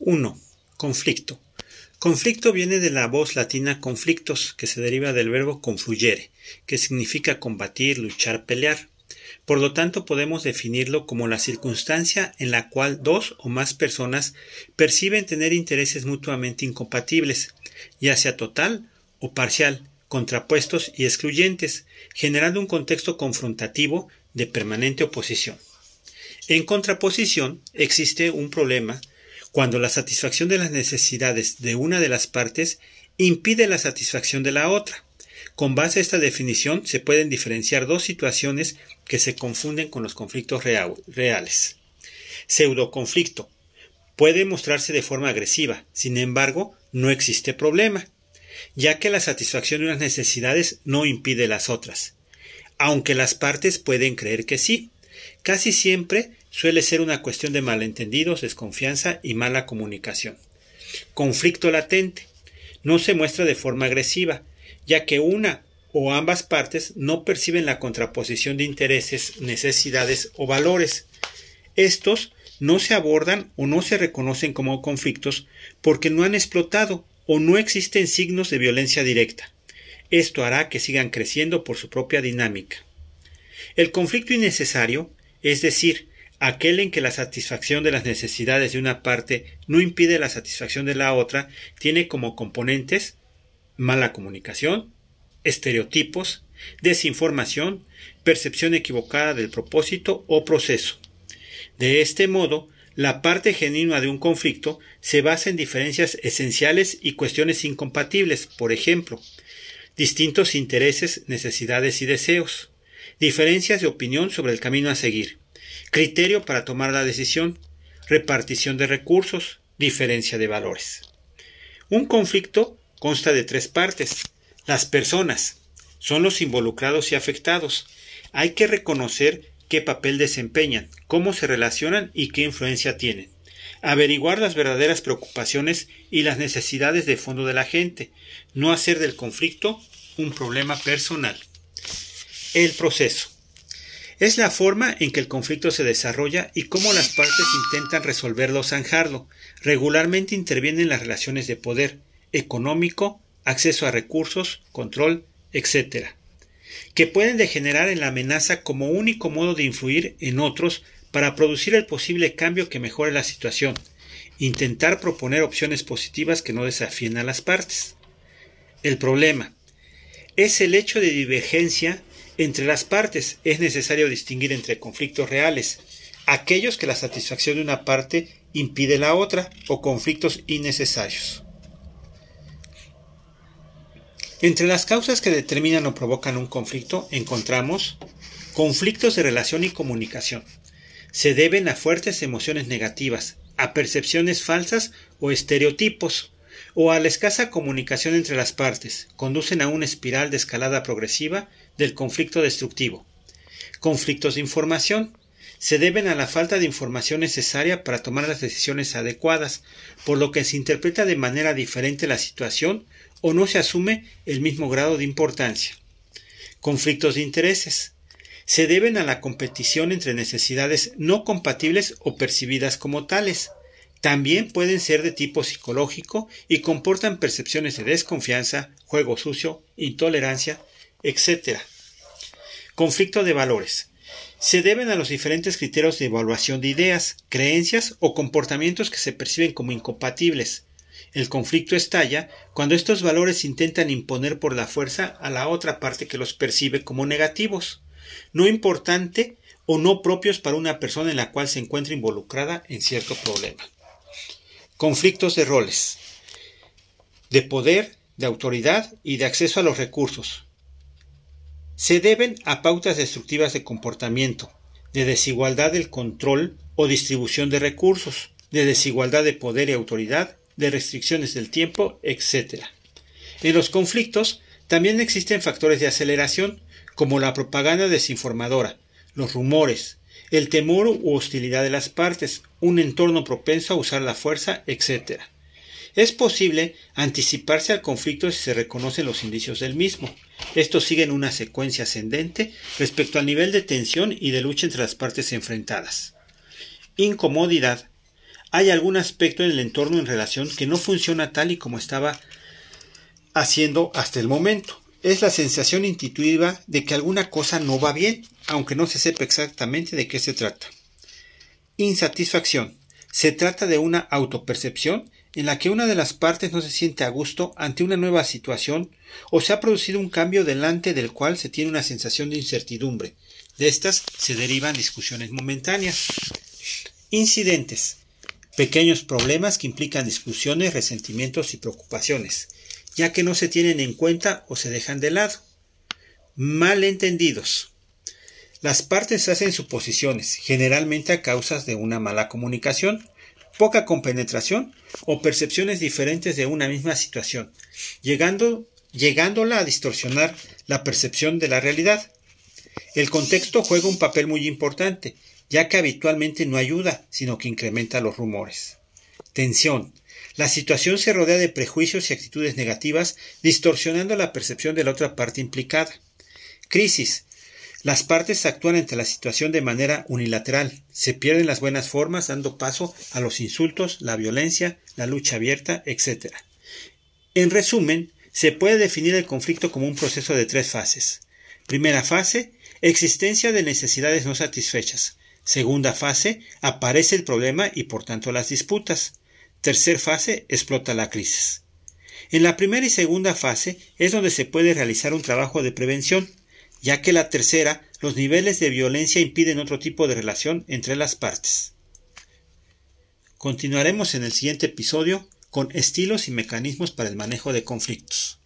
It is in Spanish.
1. Conflicto. Conflicto viene de la voz latina conflictos, que se deriva del verbo confluyere, que significa combatir, luchar, pelear. Por lo tanto, podemos definirlo como la circunstancia en la cual dos o más personas perciben tener intereses mutuamente incompatibles, ya sea total o parcial, contrapuestos y excluyentes, generando un contexto confrontativo de permanente oposición. En contraposición, existe un problema cuando la satisfacción de las necesidades de una de las partes impide la satisfacción de la otra. Con base a esta definición se pueden diferenciar dos situaciones que se confunden con los conflictos reales. Pseudoconflicto. Puede mostrarse de forma agresiva, sin embargo, no existe problema, ya que la satisfacción de unas necesidades no impide las otras, aunque las partes pueden creer que sí. Casi siempre suele ser una cuestión de malentendidos, desconfianza y mala comunicación. Conflicto latente. No se muestra de forma agresiva, ya que una o ambas partes no perciben la contraposición de intereses, necesidades o valores. Estos no se abordan o no se reconocen como conflictos porque no han explotado o no existen signos de violencia directa. Esto hará que sigan creciendo por su propia dinámica. El conflicto innecesario, es decir, aquel en que la satisfacción de las necesidades de una parte no impide la satisfacción de la otra, tiene como componentes mala comunicación, estereotipos, desinformación, percepción equivocada del propósito o proceso. De este modo, la parte genuina de un conflicto se basa en diferencias esenciales y cuestiones incompatibles, por ejemplo, distintos intereses, necesidades y deseos, diferencias de opinión sobre el camino a seguir, criterio para tomar la decisión, repartición de recursos, diferencia de valores. Un conflicto consta de tres partes. Las personas son los involucrados y afectados. Hay que reconocer qué papel desempeñan, cómo se relacionan y qué influencia tienen. Averiguar las verdaderas preocupaciones y las necesidades de fondo de la gente, no hacer del conflicto un problema personal. El proceso. Es la forma en que el conflicto se desarrolla y cómo las partes intentan resolverlo o zanjarlo. Regularmente intervienen las relaciones de poder económico, acceso a recursos, control, etc., que pueden degenerar en la amenaza como único modo de influir en otros para producir el posible cambio que mejore la situación, intentar proponer opciones positivas que no desafíen a las partes. El problema es el hecho de divergencia entre las partes es necesario distinguir entre conflictos reales, aquellos que la satisfacción de una parte impide la otra, o conflictos innecesarios. Entre las causas que determinan o provocan un conflicto encontramos conflictos de relación y comunicación. Se deben a fuertes emociones negativas, a percepciones falsas o estereotipos, o a la escasa comunicación entre las partes, conducen a una espiral de escalada progresiva del conflicto destructivo. Conflictos de información se deben a la falta de información necesaria para tomar las decisiones adecuadas, por lo que se interpreta de manera diferente la situación o no se asume el mismo grado de importancia. Conflictos de intereses se deben a la competición entre necesidades no compatibles o percibidas como tales. También pueden ser de tipo psicológico y comportan percepciones de desconfianza, juego sucio, intolerancia, etc. Conflicto de valores. Se deben a los diferentes criterios de evaluación de ideas, creencias o comportamientos que se perciben como incompatibles. El conflicto estalla cuando estos valores intentan imponer por la fuerza a la otra parte que los percibe como negativos, no importante o no propios para una persona en la cual se encuentra involucrada en cierto problema. Conflictos de roles, de poder, de autoridad y de acceso a los recursos, se deben a pautas destructivas de comportamiento, de desigualdad del control o distribución de recursos, de desigualdad de poder y autoridad, de restricciones del tiempo, etc. En los conflictos también existen factores de aceleración, como la propaganda desinformadora, los rumores, el temor u hostilidad de las partes, un entorno propenso a usar la fuerza, etc. Es posible anticiparse al conflicto si se reconocen los indicios del mismo. Estos siguen una secuencia ascendente respecto al nivel de tensión y de lucha entre las partes enfrentadas. Incomodidad. hay algún aspecto en el entorno en relación que no funciona tal y como estaba haciendo hasta el momento. Es la sensación intuitiva de que alguna cosa no va bien, aunque no se sepa exactamente de qué se trata. Insatisfacción. Se trata de una autopercepción en la que una de las partes no se siente a gusto ante una nueva situación o se ha producido un cambio delante del cual se tiene una sensación de incertidumbre. De estas se derivan discusiones momentáneas. Incidentes. Pequeños problemas que implican discusiones, resentimientos y preocupaciones, ya que no se tienen en cuenta o se dejan de lado. Malentendidos. Las partes hacen suposiciones, generalmente a causas de una mala comunicación, poca compenetración o percepciones diferentes de una misma situación, llegando, llegándola a distorsionar la percepción de la realidad. El contexto juega un papel muy importante, ya que habitualmente no ayuda, sino que incrementa los rumores. Tensión. La situación se rodea de prejuicios y actitudes negativas, distorsionando la percepción de la otra parte implicada. Crisis. Las partes actúan ante la situación de manera unilateral, se pierden las buenas formas dando paso a los insultos, la violencia, la lucha abierta, etc. En resumen, se puede definir el conflicto como un proceso de tres fases. Primera fase, existencia de necesidades no satisfechas. Segunda fase, aparece el problema y por tanto las disputas. Tercer fase, explota la crisis. En la primera y segunda fase es donde se puede realizar un trabajo de prevención, ya que la tercera, los niveles de violencia impiden otro tipo de relación entre las partes. Continuaremos en el siguiente episodio con estilos y mecanismos para el manejo de conflictos.